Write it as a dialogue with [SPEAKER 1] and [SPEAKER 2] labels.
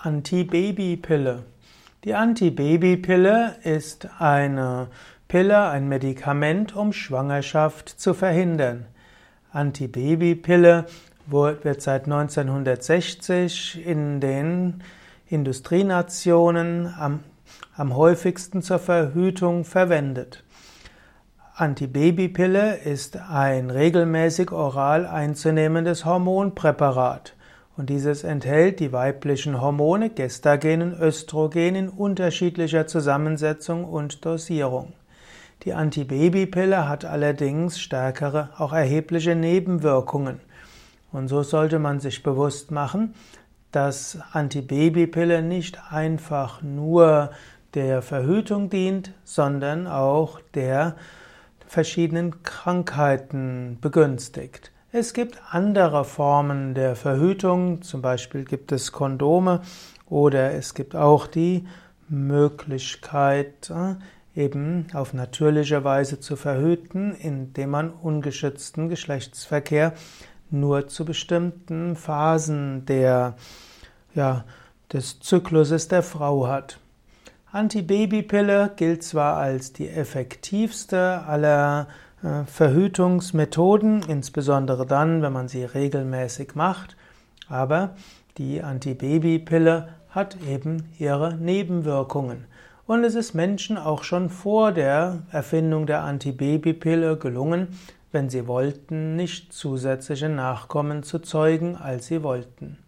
[SPEAKER 1] Antibabypille. Die Antibabypille ist eine Pille, ein Medikament, um Schwangerschaft zu verhindern. Antibabypille wird seit 1960 in den Industrienationen am, am häufigsten zur Verhütung verwendet. Antibabypille ist ein regelmäßig oral einzunehmendes Hormonpräparat. Und dieses enthält die weiblichen Hormone Gestagen und Östrogen in unterschiedlicher Zusammensetzung und Dosierung. Die Antibabypille hat allerdings stärkere, auch erhebliche Nebenwirkungen. Und so sollte man sich bewusst machen, dass Antibabypille nicht einfach nur der Verhütung dient, sondern auch der verschiedenen Krankheiten begünstigt. Es gibt andere Formen der Verhütung, zum Beispiel gibt es Kondome oder es gibt auch die Möglichkeit, äh, eben auf natürliche Weise zu verhüten, indem man ungeschützten Geschlechtsverkehr nur zu bestimmten Phasen der, ja, des Zykluses der Frau hat. Antibabypille gilt zwar als die effektivste aller Verhütungsmethoden, insbesondere dann, wenn man sie regelmäßig macht. Aber die Antibabypille hat eben ihre Nebenwirkungen. Und es ist Menschen auch schon vor der Erfindung der Antibabypille gelungen, wenn sie wollten, nicht zusätzliche Nachkommen zu zeugen, als sie wollten.